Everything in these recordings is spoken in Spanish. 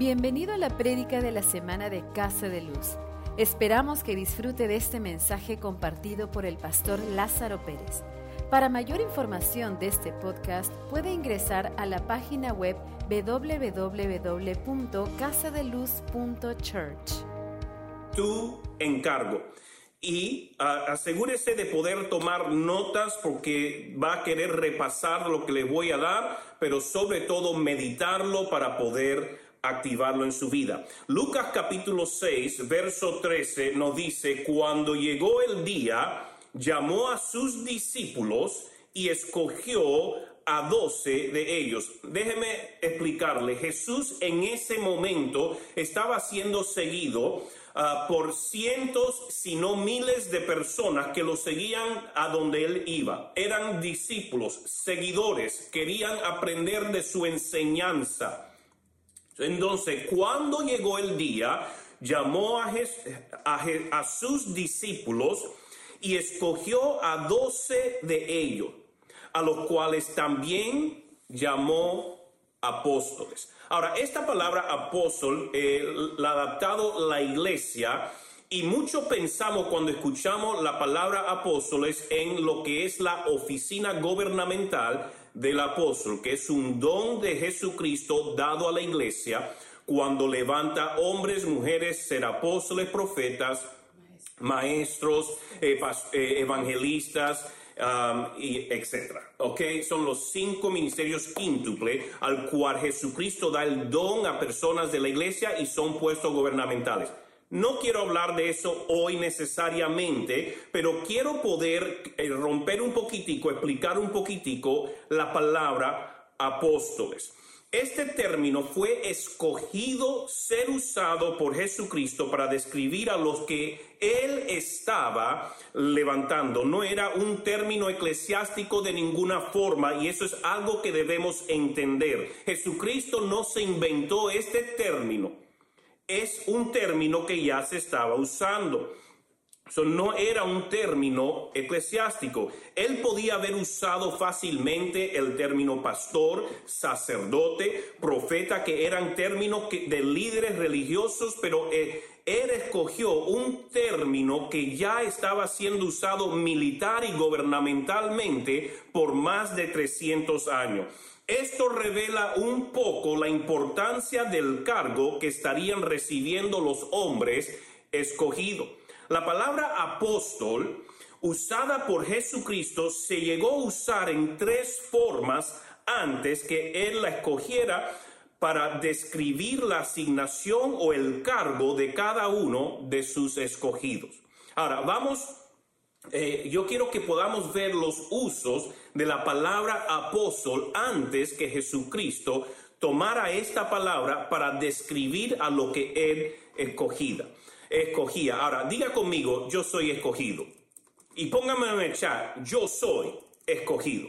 Bienvenido a la prédica de la semana de Casa de Luz. Esperamos que disfrute de este mensaje compartido por el pastor Lázaro Pérez. Para mayor información de este podcast puede ingresar a la página web www.casadeluz.church. Tu encargo. Y asegúrese de poder tomar notas porque va a querer repasar lo que le voy a dar, pero sobre todo meditarlo para poder activarlo en su vida. Lucas capítulo 6, verso 13 nos dice, cuando llegó el día, llamó a sus discípulos y escogió a doce de ellos. Déjeme explicarle, Jesús en ese momento estaba siendo seguido ah, por cientos, si no miles de personas que lo seguían a donde él iba. Eran discípulos, seguidores, querían aprender de su enseñanza. Entonces, cuando llegó el día, llamó a, a, sus discípulos y escogió a doce de ellos, a los cuales también llamó apóstoles. Ahora, esta palabra apóstol eh, la ha adaptado la iglesia y mucho pensamos cuando escuchamos la palabra apóstoles en lo que es la oficina gubernamental del apóstol, que es un don de Jesucristo dado a la iglesia cuando levanta hombres, mujeres, ser apóstoles, profetas, maestros, eh, eh, evangelistas, um, y etcétera. ¿Ok? Son los cinco ministerios quíntuple al cual Jesucristo da el don a personas de la iglesia y son puestos gubernamentales. No quiero hablar de eso hoy necesariamente, pero quiero poder eh, romper un poquitico, explicar un poquitico la palabra apóstoles. Este término fue escogido ser usado por Jesucristo para describir a los que él estaba levantando. No era un término eclesiástico de ninguna forma y eso es algo que debemos entender. Jesucristo no se inventó este término es un término que ya se estaba usando. Eso no era un término eclesiástico. Él podía haber usado fácilmente el término pastor, sacerdote, profeta, que eran términos de líderes religiosos, pero eh, él escogió un término que ya estaba siendo usado militar y gubernamentalmente por más de 300 años. Esto revela un poco la importancia del cargo que estarían recibiendo los hombres escogidos. La palabra apóstol usada por Jesucristo se llegó a usar en tres formas antes que Él la escogiera para describir la asignación o el cargo de cada uno de sus escogidos. Ahora, vamos eh, yo quiero que podamos ver los usos de la palabra apóstol antes que Jesucristo tomara esta palabra para describir a lo que él escogía. escogía. Ahora, diga conmigo, yo soy escogido. Y póngame en el chat, yo soy escogido.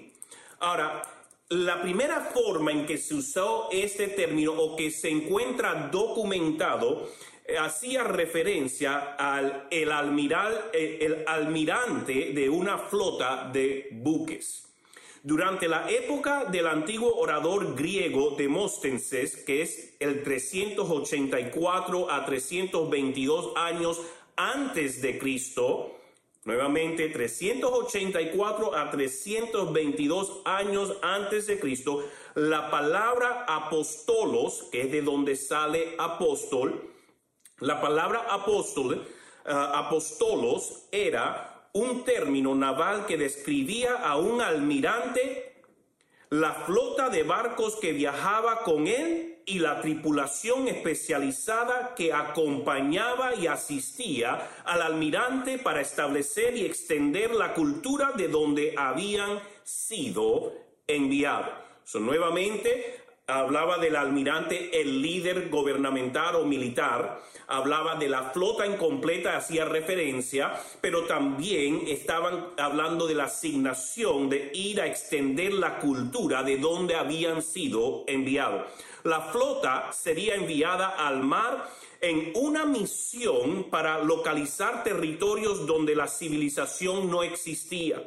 Ahora, la primera forma en que se usó este término o que se encuentra documentado eh, hacía referencia al el, almiral, eh, el almirante de una flota de buques. Durante la época del antiguo orador griego Demóstenes, que es el 384 a 322 años antes de Cristo, nuevamente 384 a 322 años antes de Cristo, la palabra apostolos, que es de donde sale apóstol, la palabra apóstol, apostolos, era un término naval que describía a un almirante, la flota de barcos que viajaba con él y la tripulación especializada que acompañaba y asistía al almirante para establecer y extender la cultura de donde habían sido enviados. Nuevamente, hablaba del almirante, el líder gubernamental o militar, hablaba de la flota incompleta, hacía referencia, pero también estaban hablando de la asignación de ir a extender la cultura de donde habían sido enviados. La flota sería enviada al mar en una misión para localizar territorios donde la civilización no existía.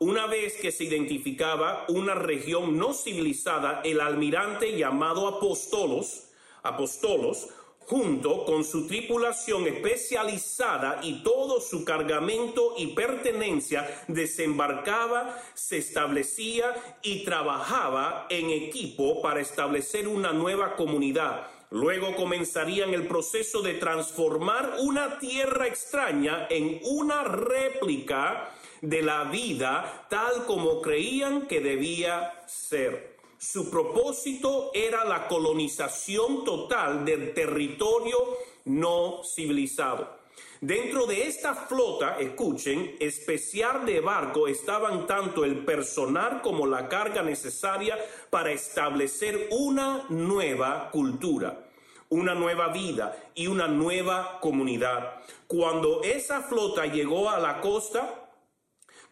Una vez que se identificaba una región no civilizada, el almirante llamado Apóstolos apostolos, junto con su tripulación especializada y todo su cargamento y pertenencia, desembarcaba, se establecía y trabajaba en equipo para establecer una nueva comunidad. Luego comenzarían el proceso de transformar una tierra extraña en una réplica de la vida tal como creían que debía ser. Su propósito era la colonización total del territorio no civilizado. Dentro de esta flota, escuchen, especial de barco estaban tanto el personal como la carga necesaria para establecer una nueva cultura, una nueva vida y una nueva comunidad. Cuando esa flota llegó a la costa,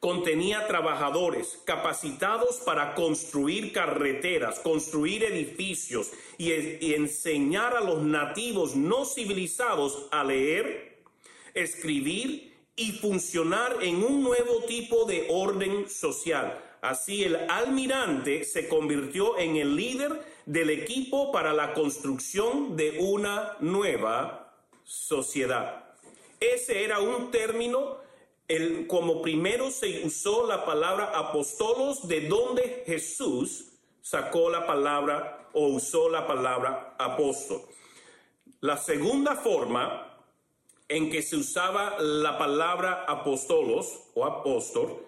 contenía trabajadores capacitados para construir carreteras, construir edificios y, enseñar a los nativos no civilizados a leer, escribir y funcionar en un nuevo tipo de orden social. Así el almirante se convirtió en el líder del equipo para la construcción de una nueva sociedad. Ese era un término el, como primero se usó la palabra apostolos, de donde Jesús sacó la palabra o usó la palabra apóstol. La segunda forma en que se usaba la palabra apostolos o apóstol,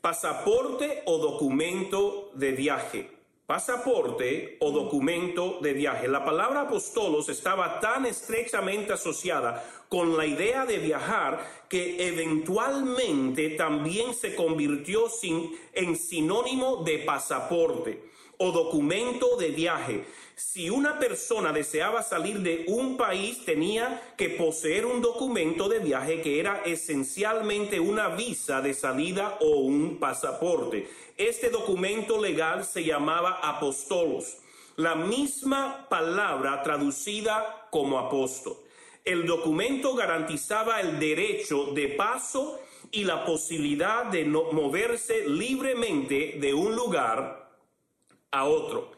pasaporte o documento de viaje pasaporte o documento de viaje. La palabra apostolos estaba tan estrechamente asociada con la idea de viajar que eventualmente también se convirtió en sinónimo de pasaporte o documento de viaje. Si una persona deseaba salir de un país, tenía que poseer un documento de viaje que era esencialmente una visa de salida o un pasaporte. Este documento legal se llamaba apostolos, la misma palabra traducida como apóstol. El documento garantizaba el derecho de paso y la posibilidad de moverse libremente de un lugar a otro.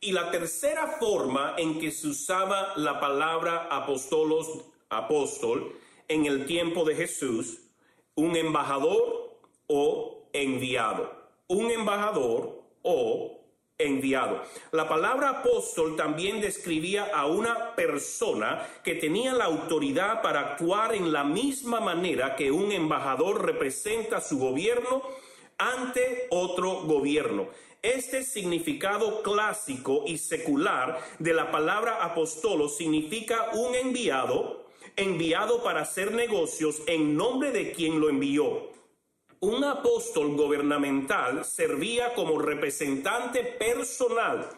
Y la tercera forma en que se usaba la palabra apostolos, apóstol, en el tiempo de Jesús, un embajador o enviado. Un embajador o enviado. La palabra apóstol también describía a una persona que tenía la autoridad para actuar en la misma manera que un embajador representa su gobierno ante otro gobierno. Este significado clásico y secular de la palabra apostolo significa un enviado, enviado para hacer negocios en nombre de quien lo envió. Un apóstol gubernamental servía como representante personal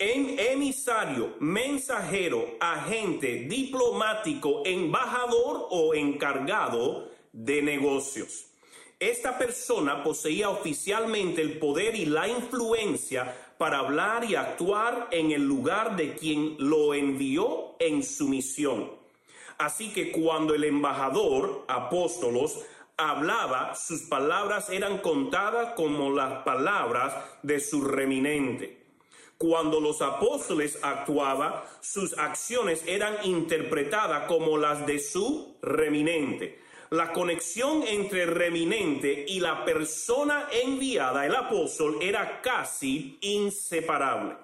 en emisario, mensajero, agente, diplomático, embajador o encargado de negocios. Esta persona poseía oficialmente el poder y la influencia para hablar y actuar en el lugar de quien lo envió en su misión. Así que cuando el embajador, apóstolos, hablaba, sus palabras eran contadas como las palabras de su reminente. Cuando los apóstoles actuaban, sus acciones eran interpretadas como las de su reminente la conexión entre reminente y la persona enviada, el apóstol, era casi inseparable.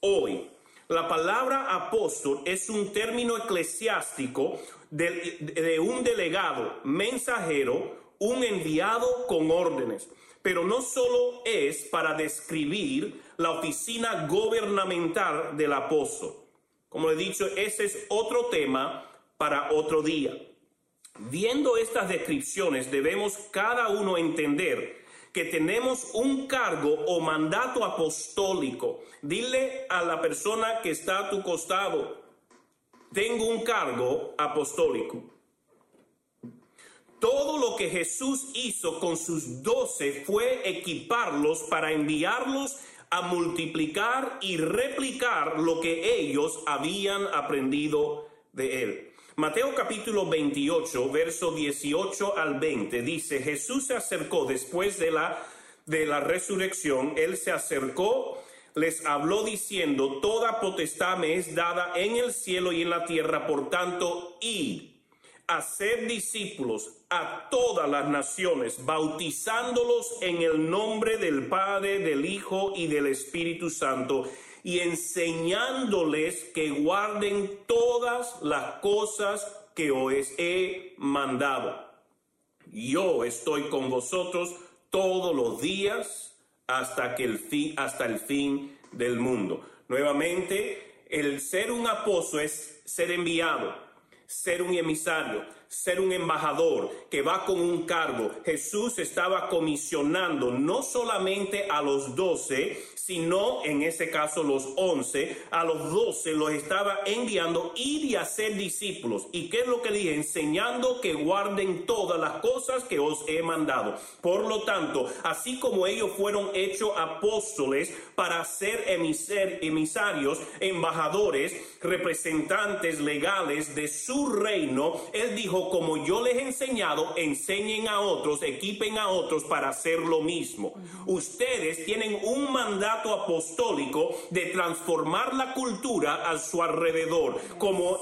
Hoy, la palabra apóstol es un término eclesiástico de, un delegado, mensajero, un enviado con órdenes. Pero no solo es para describir la oficina gubernamental del apóstol. Como he dicho, ese es otro tema para otro día. Viendo estas descripciones debemos cada uno entender que tenemos un cargo o mandato apostólico. Dile a la persona que está a tu costado, tengo un cargo apostólico. Todo lo que Jesús hizo con sus doce fue equiparlos para enviarlos a multiplicar y replicar lo que ellos habían aprendido de él. Mateo capítulo 28, verso 18 al 20 dice, Jesús se acercó después de la, de la resurrección, él se acercó les habló diciendo, Toda potestad me es dada en el cielo y en la tierra, por tanto, id, hacer discípulos a todas las naciones, bautizándolos en el nombre del Padre, del Hijo y del Espíritu Santo, y enseñándoles que guarden todas las cosas que os he mandado. Yo estoy con vosotros todos los días hasta que el fin, hasta el fin del mundo. Nuevamente, el ser un apóstol es ser enviado, ser un emisario, ser un embajador que va con un cargo. Jesús estaba comisionando no solamente a los doce, sino en ese caso los once, a los doce los estaba enviando ir y hacer discípulos. ¿Y qué es lo que dije? Enseñando que guarden todas las cosas que os he mandado. Por lo tanto, así como ellos fueron hechos apóstoles para ser emisarios, embajadores, representantes legales de su reino, él dijo, como yo les he enseñado, enseñen a otros, equipen a otros para hacer lo mismo. Ustedes tienen un mandato apostólico de transformar la cultura a su alrededor. Como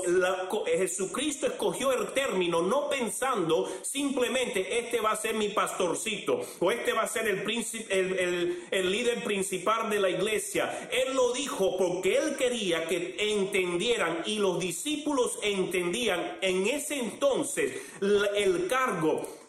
Jesucristo escogió el término no pensando simplemente este va a ser mi pastorcito o este va a ser el, príncipe, el, el líder principal de la iglesia. Él lo dijo porque él quería que entendieran y los discípulos entendían en ese entonces el cargo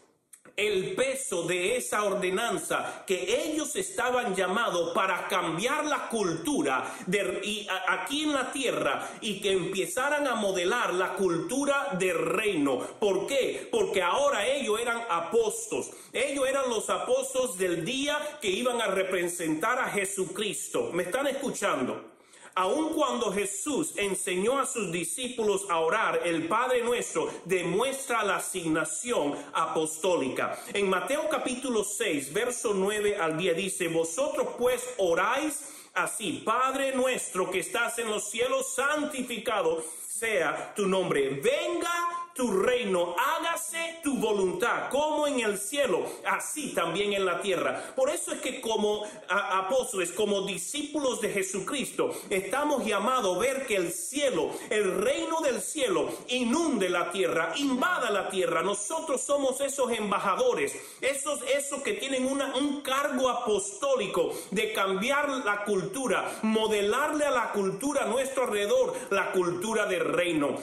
el peso de esa ordenanza que ellos estaban llamados para cambiar la cultura de, aquí en la tierra y que empezaran a modelar la cultura del reino. ¿Por qué? Porque ahora ellos eran apóstoles. Ellos eran los apóstoles del día que iban a representar a Jesucristo. ¿Me están escuchando? Aun cuando Jesús enseñó a sus discípulos a orar, el Padre nuestro demuestra la asignación apostólica. En Mateo capítulo 6, verso 9 al 10 dice, vosotros pues oráis así, Padre nuestro que estás en los cielos, santificado sea tu nombre. Venga tu reino, hágase tu voluntad, como en el cielo, así también en la tierra. Por eso es que como apóstoles, como discípulos de Jesucristo, estamos llamados a ver que el cielo, el reino del cielo, inunde la tierra, invada la tierra. Nosotros somos esos embajadores, esos, esos que tienen una, un cargo apostólico de cambiar la cultura, modelarle a la cultura a nuestro alrededor, la cultura del reino.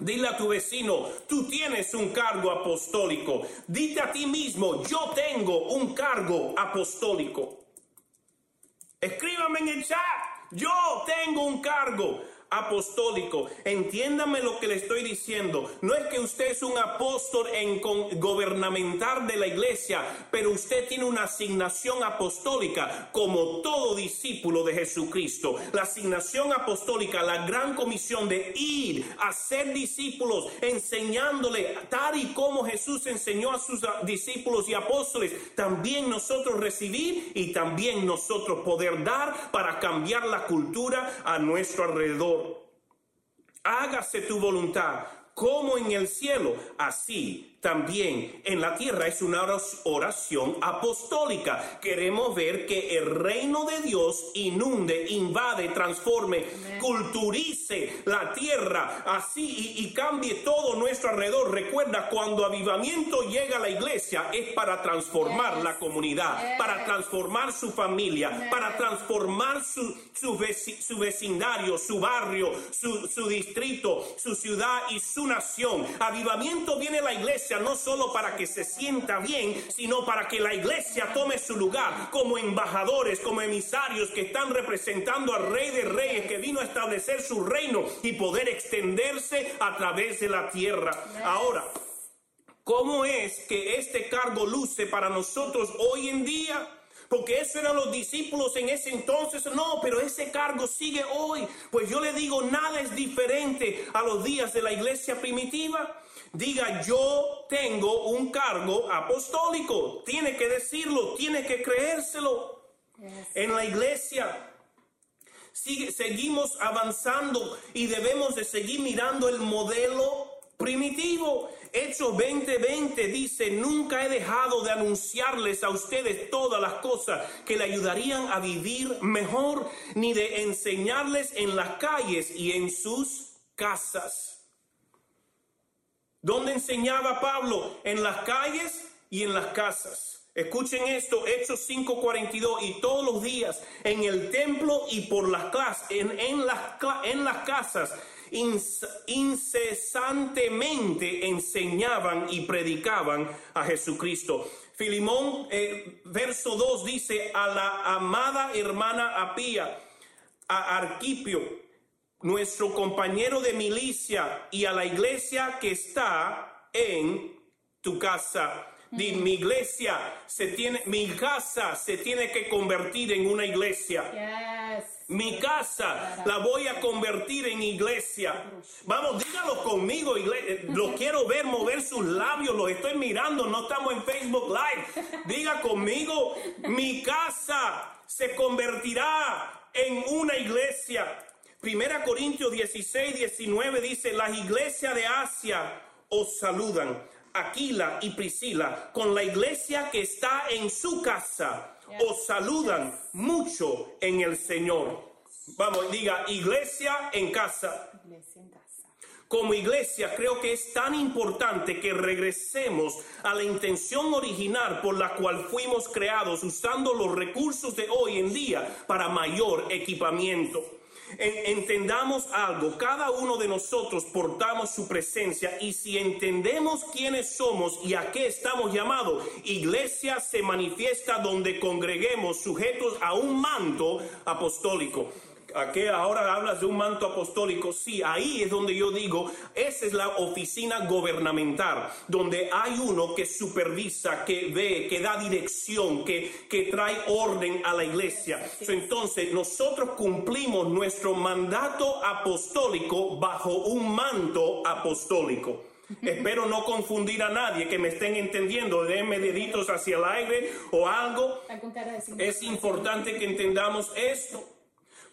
Dile a tu vecino, tú tienes un cargo apostólico. Dite a ti mismo, yo tengo un cargo apostólico. Escríbame en el chat, yo tengo un cargo apostólico. Entiéndame lo que le estoy diciendo. No es que usted es un apóstol en gobernamental de la iglesia, pero usted tiene una asignación apostólica como todo discípulo de Jesucristo. La asignación apostólica, la gran comisión de ir a ser discípulos, enseñándole tal y como Jesús enseñó a sus discípulos y apóstoles, también nosotros recibir y también nosotros poder dar para cambiar la cultura a nuestro alrededor hágase tu voluntad como en el cielo, así también en la tierra es una oración apostólica. Queremos ver que el reino de Dios inunde, invade, transforme, culturice la tierra así y, cambie todo nuestro alrededor. Recuerda, cuando avivamiento llega a la iglesia es para transformar la comunidad, para transformar su familia, para transformar su, su, vecindario, su barrio, su, su distrito, su ciudad y su nación. Avivamiento viene a la iglesia no solo para que se sienta bien, sino para que la iglesia tome su lugar como embajadores, como emisarios que están representando al Rey de Reyes que vino a establecer su reino y poder extenderse a través de la tierra. Ahora, ¿cómo es que este cargo luce para nosotros hoy en día? porque eso eran los discípulos en ese entonces. No, pero ese cargo sigue hoy. Pues yo le digo, nada es diferente a los días de la iglesia primitiva diga yo tengo un cargo apostólico. Tiene que decirlo, tiene que creérselo. En la iglesia sigue, seguimos avanzando y debemos de seguir mirando el modelo primitivo. Hechos 20:20 dice, nunca he dejado de anunciarles a ustedes todas las cosas que le ayudarían a vivir mejor, ni de enseñarles en las calles y en sus casas. ¿Dónde enseñaba Pablo? En las calles y en las casas. Escuchen esto, Hechos 5:42, y todos los días en el templo y por las clases, en, en, las, en las casas, incesantemente enseñaban y predicaban a Jesucristo. Filimón, eh, verso 2 dice, a la amada hermana Apía, a Arquipio, nuestro compañero de milicia y a la iglesia que está en tu casa. Di, mi iglesia se tiene, mi casa se tiene que convertir en una iglesia. Mi casa la voy a convertir en iglesia. Vamos, dígalo conmigo, iglesia. Lo quiero ver mover sus labios, lo estoy mirando, no estamos en Facebook Live. Diga conmigo, mi casa se convertirá en una iglesia. Primera Corintios 16, 19 dice, las iglesias de Asia os saludan. Aquila y Priscila, con la iglesia que está en su casa, os saludan mucho en el Señor. Vamos, diga, iglesia en casa. Como iglesia creo que es tan importante que regresemos a la intención original por la cual fuimos creados, usando los recursos de hoy en día para mayor equipamiento entendamos algo, cada uno de nosotros portamos su presencia y si entendemos quiénes somos y a qué estamos llamados, iglesia se manifiesta donde congreguemos sujetos a un manto apostólico. ¿A qué ahora hablas de un manto apostólico? Sí, ahí es donde yo digo, esa es la oficina gubernamental, donde hay uno que supervisa, que ve, que da dirección, que, que trae orden a la iglesia. entonces, nosotros cumplimos nuestro mandato apostólico bajo un manto apostólico. Espero no confundir a nadie que me estén entendiendo. Denme deditos hacia el aire o algo. Es importante que entendamos esto.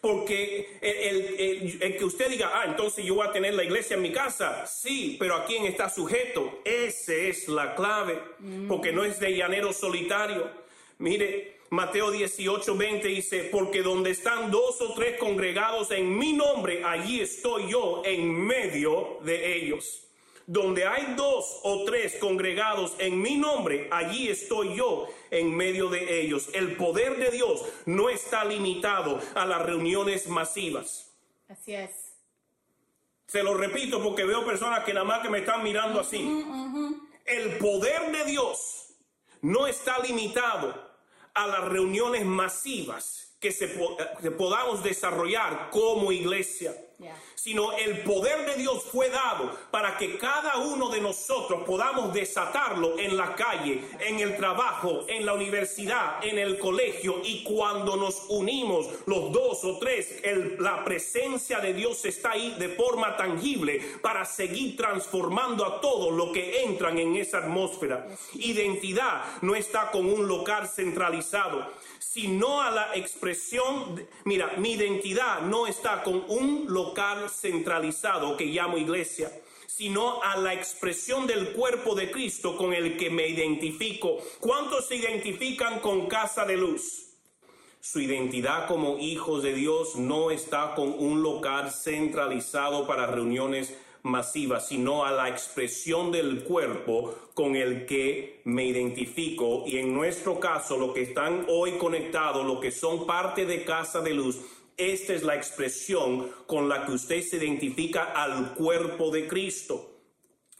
Porque el, que usted diga, ah, entonces yo voy a tener la iglesia en mi casa. Sí, pero ¿a quién está sujeto? Esa es la clave. Porque no es de llanero solitario. Mire, Mateo 18, 20 dice, porque donde están dos o tres congregados en mi nombre, allí estoy yo en medio de ellos. Donde hay dos o tres congregados en mi nombre, allí estoy yo en medio de ellos. El poder de Dios no está limitado a las reuniones masivas. Así es. Se lo repito porque veo personas que nada más que me están mirando así. El poder de Dios no está limitado a las reuniones masivas que, se, que podamos desarrollar como iglesia sino el poder de Dios fue dado para que cada uno de nosotros podamos desatarlo en la calle, en el trabajo, en la universidad, en el colegio y cuando nos unimos los dos o tres, la presencia de Dios está ahí de forma tangible para seguir transformando a todos los que entran en esa atmósfera. Identidad no está con un local centralizado sino a la expresión, mira, mi identidad no está con un local centralizado que llamo iglesia, sino a la expresión del cuerpo de Cristo con el que me identifico. ¿Cuántos se identifican con casa de luz? Su identidad como hijos de Dios no está con un local centralizado para reuniones masiva, sino a la expresión del cuerpo con el que me identifico. Y en nuestro caso, lo que están hoy conectados, lo que son parte de Casa de Luz, esta es la expresión con la que usted se identifica al cuerpo de Cristo.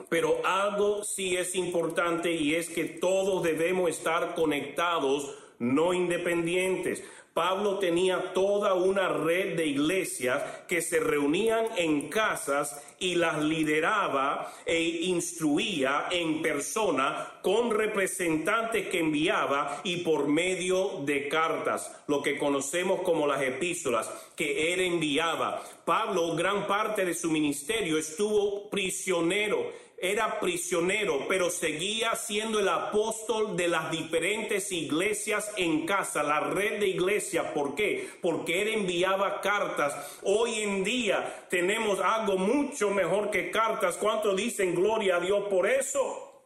Pero algo sí es importante y es que todos debemos estar conectados, no independientes. Pablo tenía toda una red de iglesias que se reunían en casas y las lideraba e instruía en persona con representantes que enviaba y por medio de cartas, lo que conocemos como las epístolas, que él enviaba. Pablo, gran parte de su ministerio, estuvo prisionero era prisionero, pero seguía siendo el apóstol de las diferentes iglesias en casa, la red de iglesias. ¿Por qué? Porque él enviaba cartas. Hoy en día tenemos algo mucho mejor que cartas. ¿Cuánto dicen gloria a Dios por eso?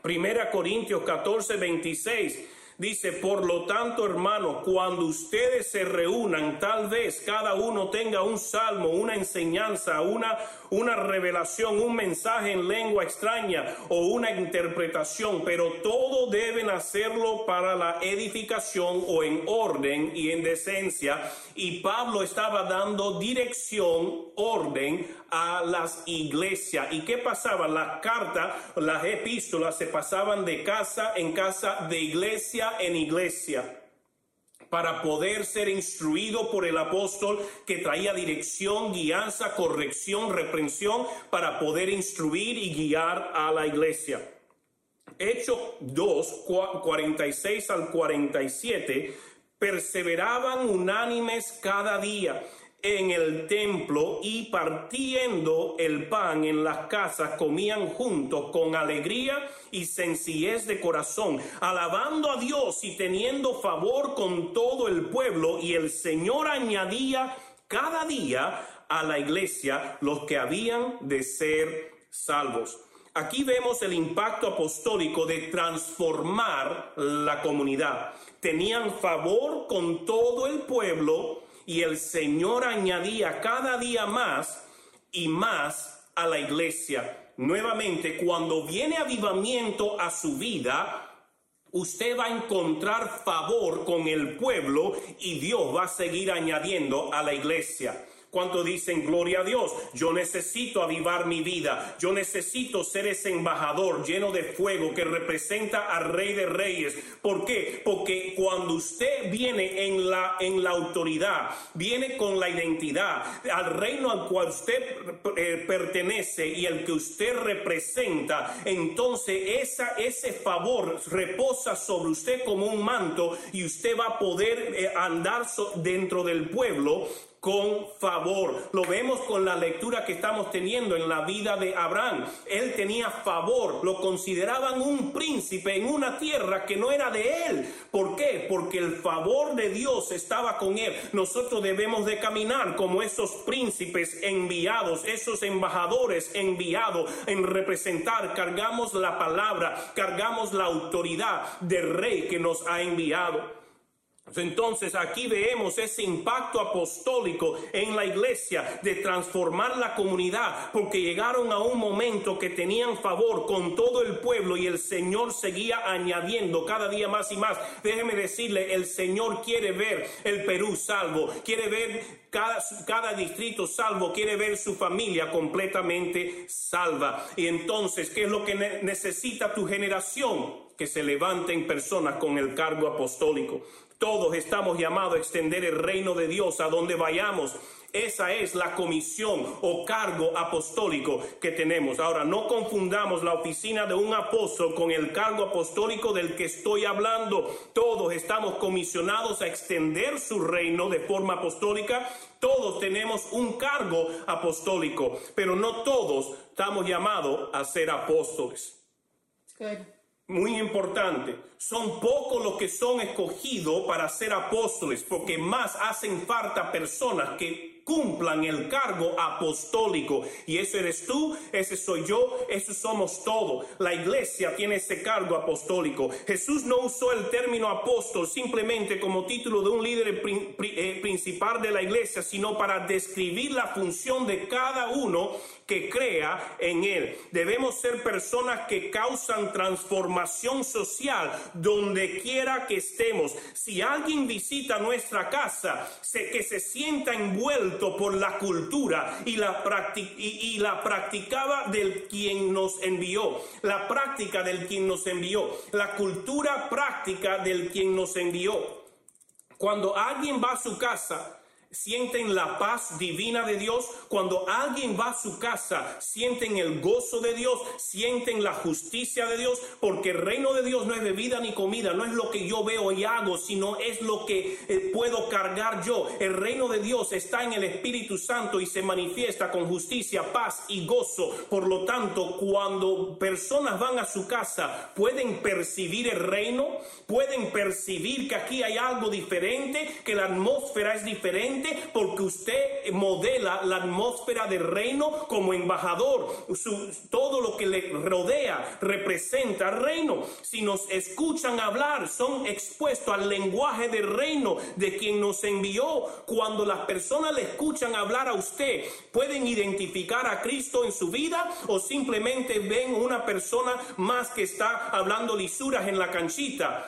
Primera Corintios 14, 26. Dice, por lo tanto, hermanos, cuando ustedes se reúnan, tal vez cada uno tenga un salmo, una enseñanza, una, una revelación, un mensaje en lengua extraña o una interpretación, pero todo deben hacerlo para la edificación o en orden y en decencia. Y Pablo estaba dando dirección, orden a las iglesias. ¿Y qué pasaba? Las cartas, las epístolas se pasaban de casa en casa, de iglesia en iglesia para poder ser instruido por el apóstol que traía dirección, guianza, corrección, reprensión, para poder instruir y guiar a la iglesia. Hechos 2, 46 al 47, perseveraban unánimes cada día en el templo y partiendo el pan en las casas comían juntos con alegría y sencillez de corazón, alabando a Dios y teniendo favor con todo el pueblo y el Señor añadía cada día a la iglesia los que habían de ser salvos. Aquí vemos el impacto apostólico de transformar la comunidad. Tenían favor con todo el pueblo y el Señor añadía cada día más y más a la iglesia. Nuevamente, cuando viene avivamiento a su vida, usted va a encontrar favor con el pueblo y Dios va a seguir añadiendo a la iglesia. ¿Cuánto dicen gloria a Dios? Yo necesito avivar mi vida. Yo necesito ser ese embajador lleno de fuego que representa al Rey de Reyes. ¿Por qué? Porque cuando usted viene en la, en la autoridad, viene con la identidad al reino al cual usted eh, pertenece y el que usted representa, entonces esa, ese favor reposa sobre usted como un manto y usted va a poder eh, andar dentro del pueblo con favor. Lo vemos con la lectura que estamos teniendo en la vida de Abraham. Él tenía favor, lo consideraban un príncipe en una tierra que no era de él. ¿Por qué? Porque el favor de Dios estaba con él. Nosotros debemos de caminar como esos príncipes enviados, esos embajadores enviados en representar. Cargamos la palabra, cargamos la autoridad del rey que nos ha enviado. Entonces aquí vemos ese impacto apostólico en la iglesia de transformar la comunidad, porque llegaron a un momento que tenían favor con todo el pueblo y el Señor seguía añadiendo cada día más y más. Déjeme decirle, el Señor quiere ver el Perú salvo, quiere ver cada, cada distrito salvo, quiere ver su familia completamente salva. Y entonces, ¿qué es lo que necesita tu generación? Que se levanten personas con el cargo apostólico. Todos estamos llamados a extender el reino de Dios a donde vayamos. Esa es la comisión o cargo apostólico que tenemos. Ahora, no confundamos la oficina de un apóstol con el cargo apostólico del que estoy hablando. Todos estamos comisionados a extender su reino de forma apostólica. Todos tenemos un cargo apostólico, pero no todos estamos llamados a ser apóstoles muy importante, son pocos los que son escogidos para ser apóstoles, porque más hacen falta personas que cumplan el cargo apostólico. Y eso eres tú, ese soy yo, eso somos todos. La iglesia tiene ese cargo apostólico. Jesús no usó el término apóstol simplemente como título de un líder eh, principal de la iglesia, sino para describir la función de cada uno que crea en Él. Debemos ser personas que causan transformación social donde quiera que estemos. Si alguien visita nuestra casa, que se sienta envuelto por la cultura y la, y, la practicaba del quien nos envió. La práctica del quien nos envió. La cultura práctica del quien nos envió. Cuando alguien va a su casa, sienten la paz divina de Dios. Cuando alguien va a su casa, sienten el gozo de Dios, sienten la justicia de Dios, porque el reino de Dios no es bebida ni comida, no es lo que yo veo y hago, sino es lo que eh, puedo cargar yo. El reino de Dios está en el Espíritu Santo y se manifiesta con justicia, paz y gozo. Por lo tanto, cuando personas van a su casa, pueden percibir el reino, pueden percibir que aquí hay algo diferente, que la atmósfera es diferente porque usted modela la atmósfera del reino como embajador. todo lo que le rodea representa el reino. Si nos escuchan hablar, son expuestos al lenguaje del reino de quien nos envió. Cuando las personas le escuchan hablar a usted, pueden identificar a Cristo en su vida o simplemente ven una persona más que está hablando lisuras en la canchita.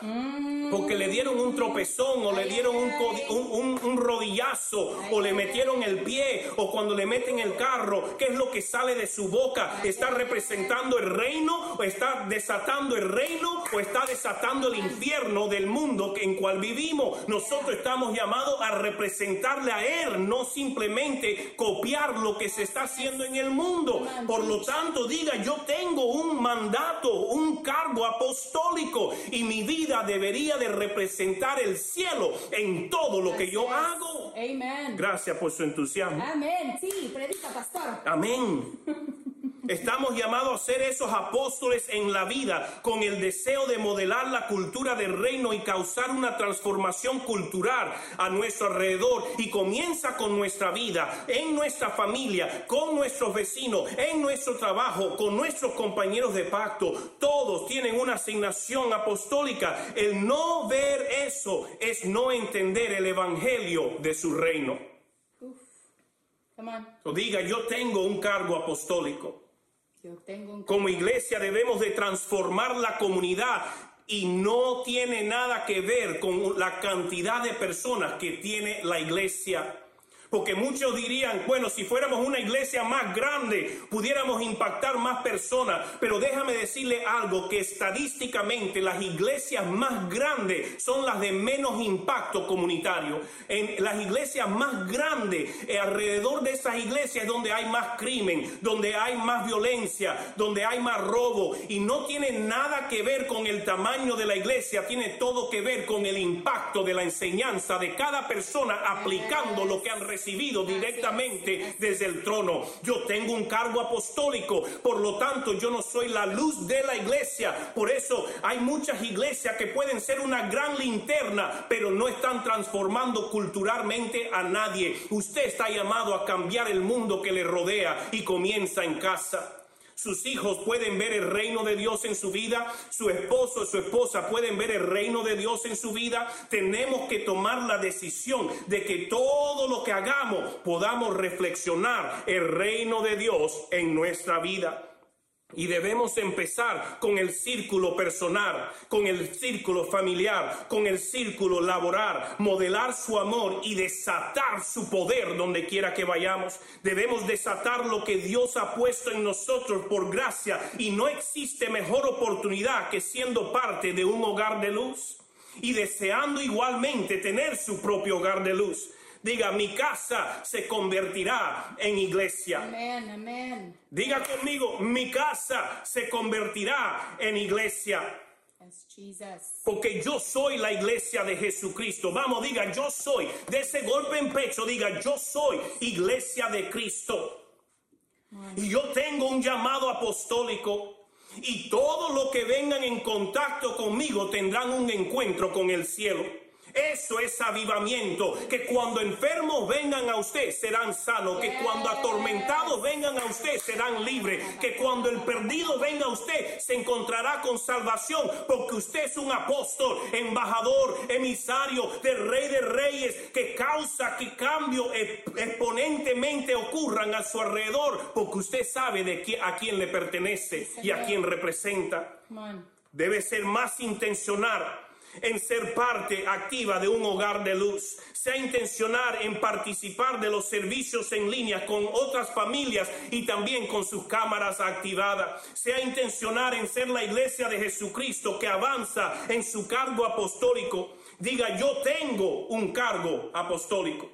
Porque le dieron un tropezón o le dieron un, un, un rodillazo o le metieron el pie o cuando le meten el carro, ¿qué es lo que sale de su boca? ¿Está representando el reino o está desatando el reino o está desatando el infierno del mundo en cual vivimos? Nosotros estamos llamados a representarle a Él, no simplemente copiar lo que se está haciendo en el mundo. Por lo tanto, diga, yo tengo un mandato, un cargo apostólico y mi vida debería de representar el cielo en todo lo que yo hago. Gracias por su entusiasmo. Amén. Sí, predica, pastor. Amén. Estamos llamados a ser esos apóstoles en la vida con el deseo de modelar la cultura del reino y causar una transformación cultural a nuestro alrededor y comienza con nuestra vida, en nuestra familia, con nuestros vecinos, en nuestro trabajo, con nuestros compañeros de pacto. Todos tienen una asignación apostólica. El no ver eso es no entender el evangelio de su reino. O diga, yo tengo un cargo apostólico. Como iglesia debemos de transformar la comunidad y no tiene nada que ver con la cantidad de personas que tiene la iglesia porque muchos dirían, bueno, si fuéramos una iglesia más grande, pudiéramos impactar más personas. Pero déjame decirle algo, que estadísticamente las iglesias más grandes son las de menos impacto comunitario. En las iglesias más grandes, eh, alrededor de esas iglesias es donde hay más crimen, donde hay más violencia, donde hay más robo. Y no tiene nada que ver con el tamaño de la iglesia, tiene todo que ver con el impacto de la enseñanza de cada persona aplicando lo que han recibido recibido directamente desde el trono. Yo tengo un cargo apostólico, por lo tanto yo no soy la luz de la iglesia. Por eso hay muchas iglesias que pueden ser una gran linterna, pero no están transformando culturalmente a nadie. Usted está llamado a cambiar el mundo que le rodea y comienza en casa. Sus hijos pueden ver el reino de Dios en su vida. Su esposo y su esposa pueden ver el reino de Dios en su vida. Tenemos que tomar la decisión de que todo lo que hagamos podamos reflexionar el reino de Dios en nuestra vida. Y debemos empezar con el círculo personal, con el círculo familiar, con el círculo laboral, modelar su amor y desatar su poder donde quiera que vayamos. Debemos desatar lo que Dios ha puesto en nosotros por gracia y no existe mejor oportunidad que siendo parte de un hogar de luz y deseando igualmente tener su propio hogar de luz. Diga, mi casa se convertirá en iglesia. Amén, amén. Diga conmigo, mi casa se convertirá en iglesia. Porque yo soy la iglesia de Jesucristo. Vamos, diga, yo soy. De ese golpe en pecho, diga, yo soy iglesia de Cristo. Y yo tengo un llamado apostólico. Y todo lo que vengan en contacto conmigo tendrán un encuentro con el cielo. Eso es avivamiento. Que cuando enfermos vengan a usted serán sanos. Que cuando atormentados vengan a usted serán libres. Que cuando el perdido venga a usted se encontrará con salvación. Porque usted es un apóstol, embajador, emisario del Rey de Reyes. Que causa que cambios exponentemente ocurran a su alrededor. Porque usted sabe de a quién le pertenece y a quién representa. Debe ser más intencional en ser parte activa de un hogar de luz, sea intencionar en participar de los servicios en línea con otras familias y también con sus cámaras activadas, sea intencionar en ser la iglesia de Jesucristo que avanza en su cargo apostólico. Diga, yo tengo un cargo apostólico.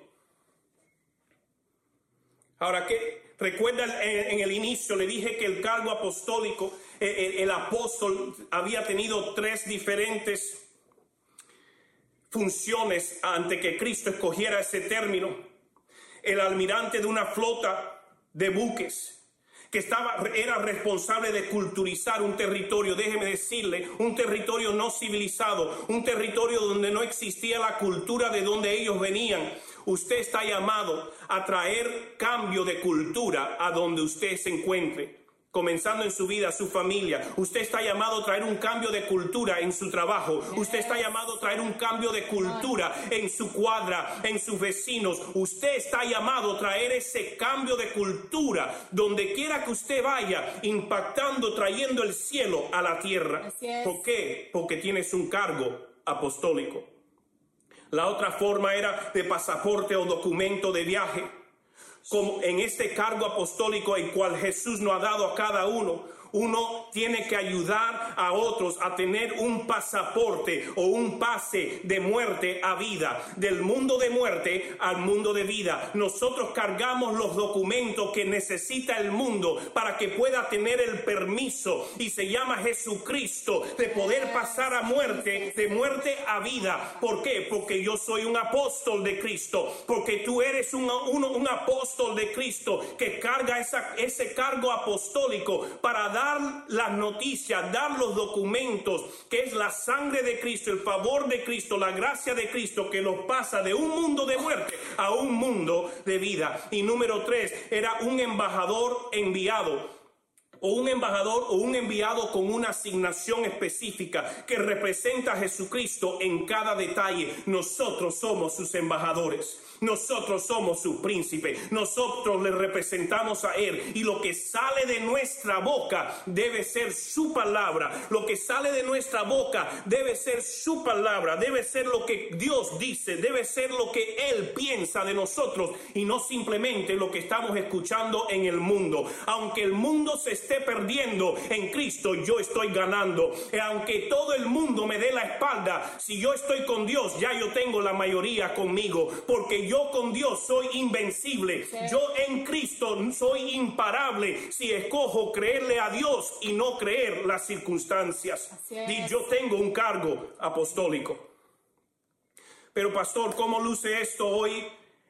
Ahora que recuerda en, el inicio le dije que el cargo apostólico, eh, el apóstol había tenido tres diferentes funciones ante que Cristo escogiera ese término. El almirante de una flota de buques que estaba, era responsable de culturizar un territorio, déjeme decirle, un territorio no civilizado, un territorio donde no existía la cultura de donde ellos venían. Usted está llamado a traer cambio de cultura a donde usted se encuentre comenzando en su vida, su familia. Usted está llamado a traer un cambio de cultura en su trabajo. Usted está llamado a traer un cambio de cultura en su cuadra, en sus vecinos. Usted está llamado a traer ese cambio de cultura donde quiera que usted vaya, impactando, trayendo el cielo a la tierra. ¿Por qué? Porque tienes un cargo apostólico. La otra forma era de pasaporte o documento de viaje como en este cargo apostólico el cual Jesús nos ha dado a cada uno, uno tiene que ayudar a otros a tener un pasaporte o un pase de muerte a vida, del mundo de muerte al mundo de vida. Nosotros cargamos los documentos que necesita el mundo para que pueda tener el permiso y se llama Jesucristo de poder pasar a muerte, de muerte a vida. ¿Por qué? Porque yo soy un apóstol de Cristo, porque tú eres un, un, apóstol de Cristo que carga ese cargo apostólico para dar dar la noticia, dar los documentos, que es la sangre de Cristo, el favor de Cristo, la gracia de Cristo que nos pasa de un mundo de muerte a un mundo de vida. Y número tres, era un embajador enviado o un embajador o un enviado con una asignación específica que representa a Jesucristo en cada detalle. Nosotros somos sus embajadores. Nosotros somos su príncipe, nosotros le representamos a Él y lo que sale de nuestra boca debe ser su palabra, lo que sale de nuestra boca debe ser su palabra, debe ser lo que Dios dice, debe ser lo que Él piensa de nosotros y no simplemente lo que estamos escuchando en el mundo. Aunque el mundo se esté perdiendo en Cristo, yo estoy ganando. Y aunque todo el mundo me dé la espalda, si yo estoy con Dios, ya yo tengo la mayoría conmigo, porque yo yo con Dios soy invencible. Yo en Cristo soy imparable si escojo creerle a Dios y no creer las circunstancias. Y yo tengo un cargo apostólico. Pero pastor, ¿cómo luce esto hoy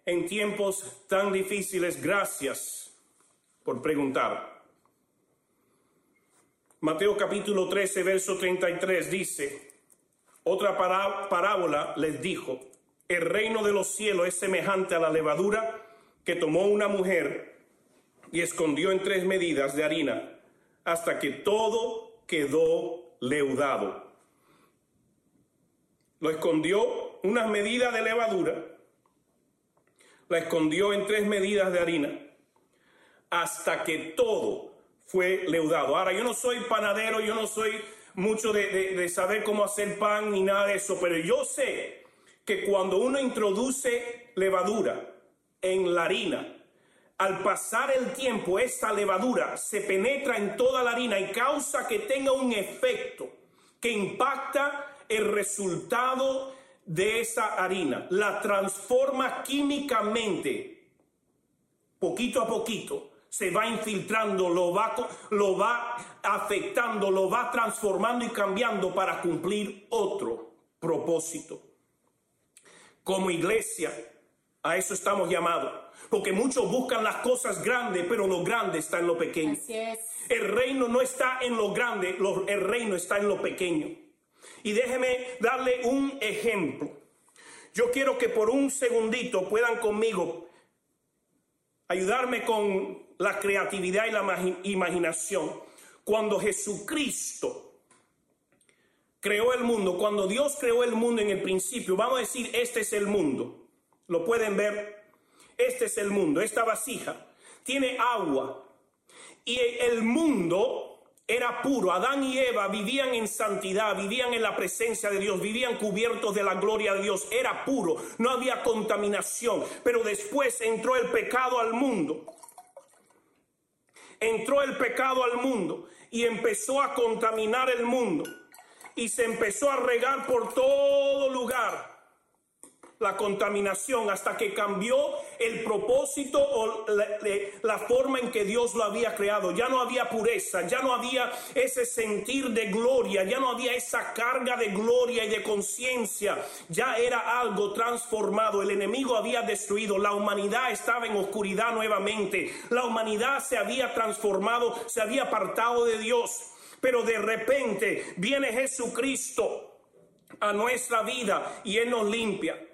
en tiempos tan difíciles? Gracias por preguntar. Mateo capítulo 13, verso 33 dice, otra parábola les dijo, el reino de los cielos es semejante a la levadura que tomó una mujer y escondió en tres medidas de harina hasta que todo quedó leudado. Lo escondió unas medidas de levadura, la escondió en tres medidas de harina hasta que todo fue leudado. Ahora, yo no soy panadero, yo no soy mucho de, saber cómo hacer pan ni nada de eso, pero yo sé que cuando uno introduce levadura en la harina, al pasar el tiempo, esta levadura se penetra en toda la harina y causa que tenga un efecto que impacta el resultado de esa harina, la transforma químicamente, poquito a poquito, se va infiltrando, lo va, lo va afectando, lo va transformando y cambiando para cumplir otro propósito como iglesia. A eso estamos llamados. Porque muchos buscan las cosas grandes, pero lo grande está en lo pequeño. El reino no está en lo grande, el reino está en lo pequeño. Y déjeme darle un ejemplo. Yo quiero que por un segundito puedan conmigo ayudarme con la creatividad y la imaginación. Cuando Jesucristo creó el mundo, cuando Dios creó el mundo en el principio, vamos a decir, este es el mundo. ¿Lo pueden ver? Este es el mundo, esta vasija tiene agua. Y el mundo era puro. Adán y Eva vivían en santidad, vivían en la presencia de Dios, vivían cubiertos de la gloria de Dios. Era puro, no había contaminación. Pero después entró el pecado al mundo. Entró el pecado al mundo y empezó a contaminar el mundo y se empezó a regar por todo lugar la contaminación hasta que cambió el propósito o la, forma en que Dios lo había creado. Ya no había pureza, ya no había ese sentir de gloria, ya no había esa carga de gloria y de conciencia. Ya era algo transformado. El enemigo había destruido, la humanidad estaba en oscuridad nuevamente. La humanidad se había transformado, se había apartado de Dios. Pero de repente viene Jesucristo a nuestra vida y Él nos limpia.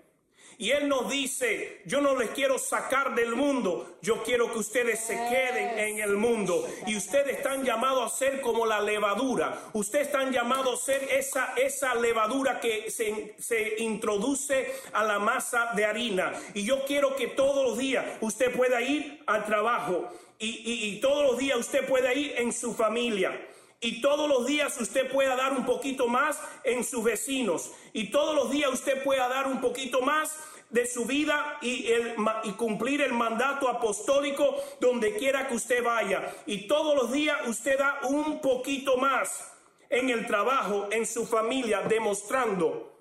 Y Él nos dice, yo no les quiero sacar del mundo, yo quiero que ustedes se queden en el mundo. Y ustedes están llamados a ser como la levadura. Ustedes están llamados a ser esa, esa levadura que se, se introduce a la masa de harina. Y yo quiero que todos los días usted pueda ir al trabajo. Y, y, y todos los días usted pueda ir en su familia. Y todos los días usted pueda dar un poquito más en sus vecinos. Y todos los días usted pueda dar un poquito más de su vida y, el, y cumplir el mandato apostólico donde quiera que usted vaya. Y todos los días usted da un poquito más en el trabajo, en su familia, demostrando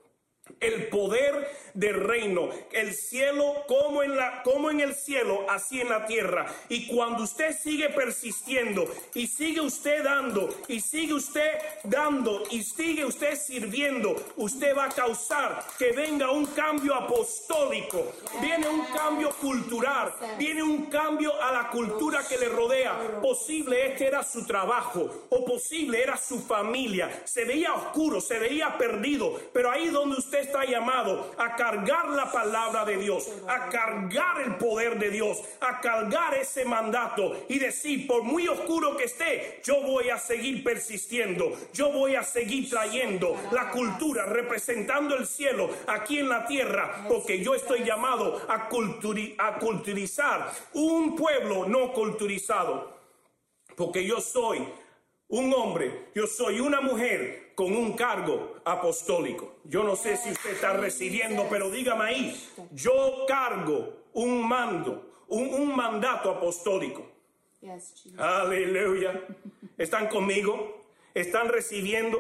el poder del reino, el cielo como en la como en el cielo, así en la tierra. Y cuando usted sigue persistiendo y sigue usted dando y sigue usted dando y sigue usted sirviendo, usted va a causar que venga un cambio apostólico, viene un cambio cultural, viene un cambio a la cultura que le rodea. Posible este era su trabajo o posible era su familia. Se veía oscuro, se veía perdido, pero ahí donde usted está llamado a cargar la palabra de Dios, a cargar el poder de Dios, a cargar ese mandato y decir, por muy oscuro que esté, yo voy a seguir persistiendo, yo voy a seguir trayendo la cultura, representando el cielo aquí en la tierra, porque yo estoy llamado a, a culturizar un pueblo no culturizado, porque yo soy un hombre, yo soy una mujer con un cargo apostólico. Yo no sé si usted está recibiendo, pero dígame ahí, yo cargo un mando, un, un mandato apostólico. Aleluya. ¿Están conmigo? ¿Están recibiendo?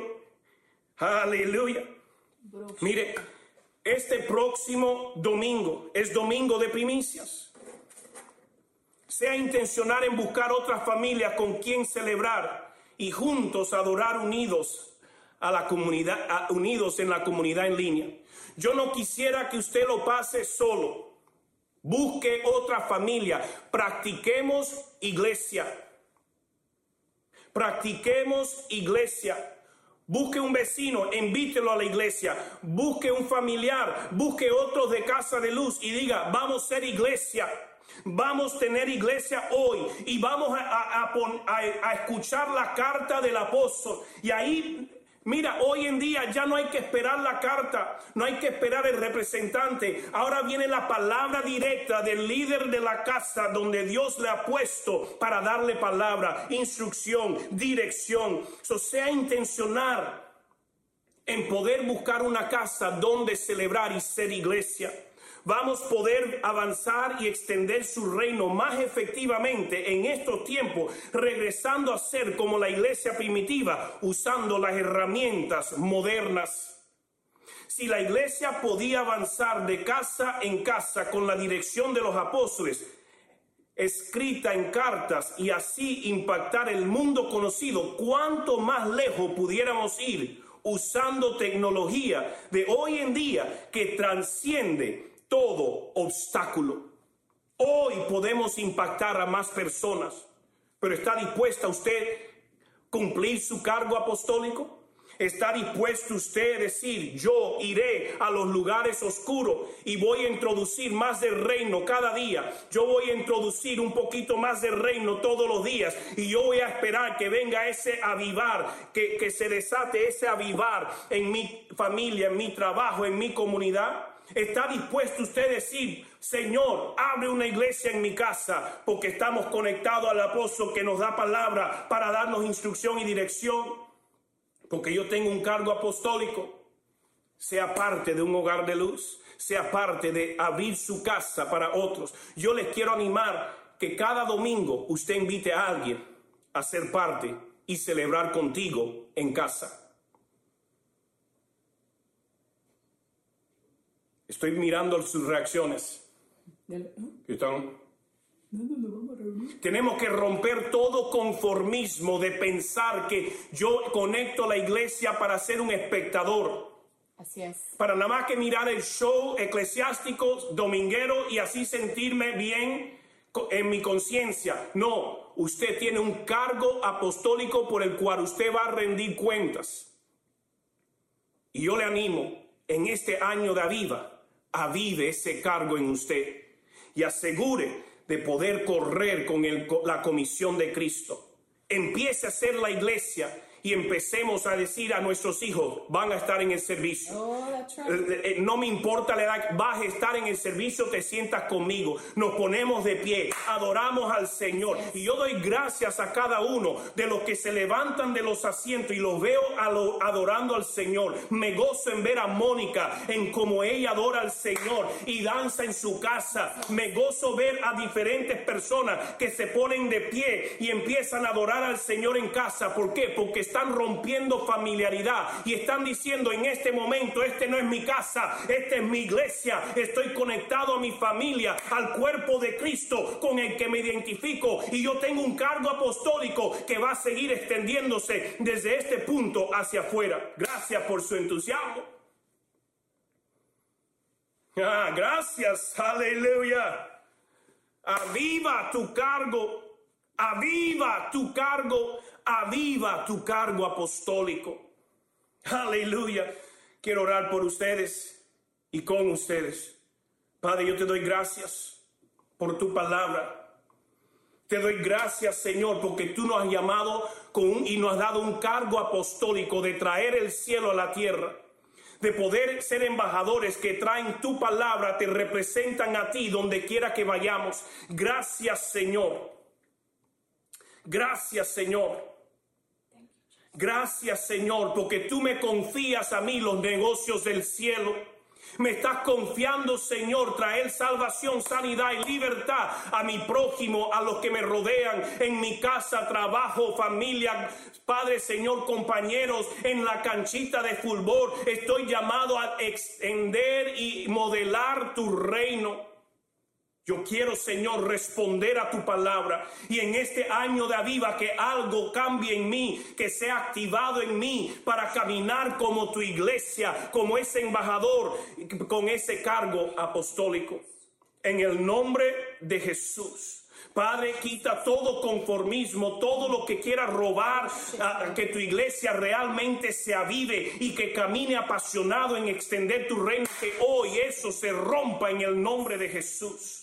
Aleluya. Mire, este próximo domingo es domingo de primicias. Sea intencional en buscar otra familia con quien celebrar y juntos adorar unidos a la comunidad, unidos en la comunidad en línea. Yo no quisiera que usted lo pase solo. Busque otra familia. Practiquemos iglesia. Practiquemos iglesia. Busque un vecino, invítelo a la iglesia. Busque un familiar, busque otros de casa de luz y diga, vamos a ser iglesia. Vamos a tener iglesia hoy y vamos a, a, escuchar la carta del apóstol. Y ahí Mira, hoy en día ya no hay que esperar la carta, no hay que esperar el representante. Ahora viene la palabra directa del líder de la casa donde Dios le ha puesto para darle palabra, instrucción, dirección. So, sea intencional en poder buscar una casa donde celebrar y ser iglesia vamos a poder avanzar y extender su reino más efectivamente en estos tiempos, regresando a ser como la iglesia primitiva, usando las herramientas modernas. Si la iglesia podía avanzar de casa en casa con la dirección de los apóstoles, escrita en cartas y así impactar el mundo conocido, cuánto más lejos pudiéramos ir usando tecnología de hoy en día que transciende todo obstáculo. Hoy podemos impactar a más personas, pero ¿está dispuesta usted cumplir su cargo apostólico? ¿Está dispuesto usted a decir, yo iré a los lugares oscuros y voy a introducir más del reino cada día? Yo voy a introducir un poquito más del reino todos los días y yo voy a esperar que venga ese avivar, que, que se desate ese avivar en mi familia, en mi trabajo, en mi comunidad. ¿Está dispuesto usted a decir, Señor, abre una iglesia en mi casa porque estamos conectados al apóstol que nos da palabra para darnos instrucción y dirección? Porque yo tengo un cargo apostólico. Sea parte de un hogar de luz, sea parte de abrir su casa para otros. Yo les quiero animar que cada domingo usted invite a alguien a ser parte y celebrar contigo en casa. Estoy mirando sus reacciones. ¿Qué están? Tenemos que romper todo conformismo de pensar que yo conecto a la iglesia para ser un espectador, Así es. para nada más que mirar el show eclesiástico dominguero y así sentirme bien en mi conciencia. No, usted tiene un cargo apostólico por el cual usted va a rendir cuentas. Y yo le animo en este año de aviva, avive ese cargo en usted y asegure de poder correr con el- la comisión de Cristo. Empiece a ser la iglesia y empecemos a decir a nuestros hijos, van a estar en el servicio. Oh, right. Eh, eh, No me importa la edad, vas a estar en el servicio, te sientas conmigo, nos ponemos de pie, adoramos al Señor. Y yo doy gracias a cada uno de los que se levantan de los asientos y los veo lo- adorando al Señor. Me gozo en ver a Mónica, en cómo ella adora al Señor y danza en su casa. Me gozo ver a diferentes personas que se ponen de pie y empiezan a adorar al Señor en casa. ¿Por qué? Porque están rompiendo familiaridad y están diciendo en este momento, este no es mi casa, esta es mi iglesia, estoy conectado a mi familia, al cuerpo de Cristo con el que me identifico y yo tengo un cargo apostólico que va a seguir extendiéndose desde este punto hacia afuera. Gracias por su entusiasmo. Ah, gracias, aleluya. Aviva tu cargo, aviva tu cargo, aviva tu cargo apostólico. Aleluya. Quiero orar por ustedes y con ustedes. Padre, yo te doy gracias por tu palabra. Te doy gracias, Señor, porque tú nos has llamado con y nos has dado un cargo apostólico de traer el cielo a la tierra, de poder ser embajadores que traen tu palabra, te representan a ti donde quiera que vayamos. Gracias, Señor. Gracias, Señor. Gracias, Señor, porque tú me confías a mí los negocios del cielo. Me estás confiando, Señor, traer salvación, sanidad y libertad a mi prójimo, a los que me rodean, en mi casa, trabajo, familia, Padre, Señor, compañeros, en la canchita de fulgor. Estoy llamado a extender y modelar tu reino. Yo quiero, Señor, responder a tu palabra y en este año de aviva que algo cambie en mí, que sea activado en mí para caminar como tu iglesia, como ese embajador, con ese cargo apostólico. En el nombre de Jesús. Padre, quita todo conformismo, todo lo que quiera robar, a, que tu iglesia realmente se avive y que camine apasionado en extender tu reino, que hoy eso se rompa en el nombre de Jesús.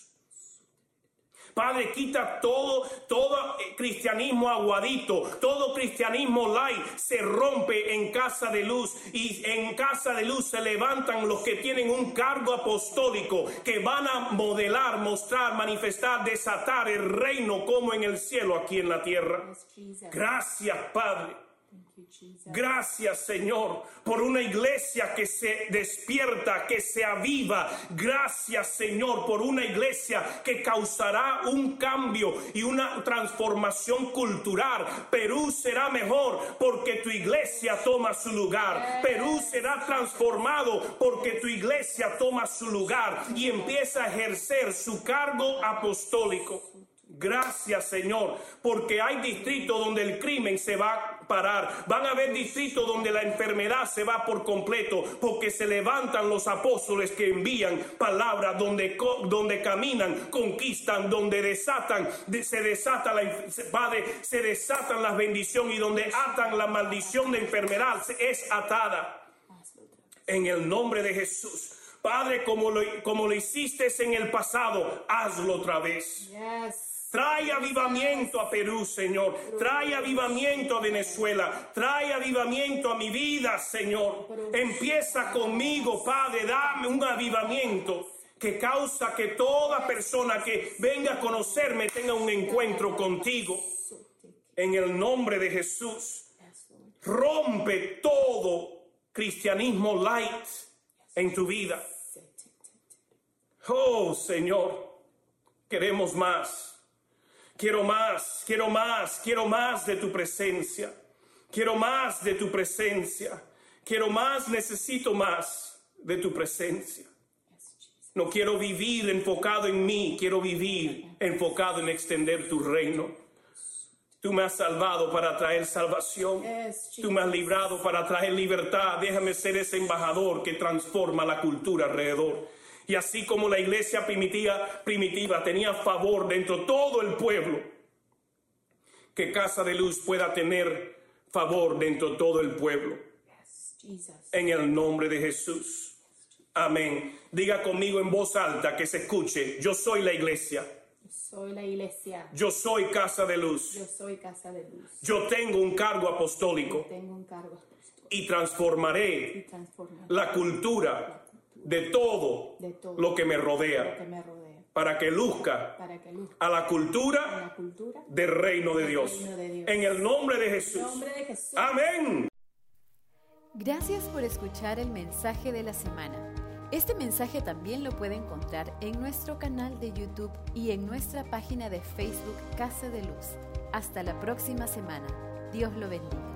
Padre, quita todo, todo eh, cristianismo aguadito, todo cristianismo light se rompe en casa de luz y en casa de luz se levantan los que tienen un cargo apostólico que van a modelar, mostrar, manifestar, desatar el reino como en el cielo aquí en la tierra. Gracias, Padre. Gracias Señor por una iglesia que se despierta, que se aviva. Gracias Señor por una iglesia que causará un cambio y una transformación cultural. Perú será mejor porque tu iglesia toma su lugar. Perú será transformado porque tu iglesia toma su lugar y empieza a ejercer su cargo apostólico. Gracias, Señor, porque hay distritos donde el crimen se va a parar. Van a haber distritos donde la enfermedad se va por completo, porque se levantan los apóstoles que envían palabras, donde, donde caminan, conquistan, donde desatan, de- se desata la, Padre, se desatan las bendiciones y donde atan la maldición de enfermedad es atada en el nombre de Jesús. Padre, como lo, como lo hiciste en el pasado, hazlo otra vez. Trae avivamiento a Perú, Señor. Trae avivamiento a Venezuela. Trae avivamiento a mi vida, Señor. Empieza conmigo, Padre. Dame un avivamiento que causa que toda persona que venga a conocerme tenga un encuentro contigo. En el nombre de Jesús. Rompe todo cristianismo light en tu vida. Oh, Señor, queremos más. Quiero más, quiero más, quiero más de tu presencia. Quiero más de tu presencia. Quiero más, necesito más de tu presencia. No quiero vivir enfocado en mí, quiero vivir enfocado en extender tu reino. Tú me has salvado para traer salvación. Tú me has librado para traer libertad. Déjame ser ese embajador que transforma la cultura alrededor. Y así como la iglesia primitiva, primitiva tenía favor dentro de todo el pueblo, que Casa de Luz pueda tener favor dentro de todo el pueblo. Yes. En el nombre de Jesús. Amén. Diga conmigo en voz alta que se escuche. Yo soy la iglesia. Yo soy la iglesia. Yo soy Casa de Luz. Yo soy casa de luz. Yo tengo un cargo apostólico Tengo un cargo apostólico y transformaré y la cultura de todo de todo lo que me lo rodea que me rodea para que luzca para que luzca a la cultura la cultura. del reino de Dios. reino de Dios. En el nombre de En Jesús. nombre de Jesús. Amén. Gracias por escuchar el mensaje de la semana. Este mensaje también lo puede encontrar en nuestro canal de YouTube y en nuestra página de Facebook Casa de Luz. Hasta la próxima semana. Dios lo bendiga.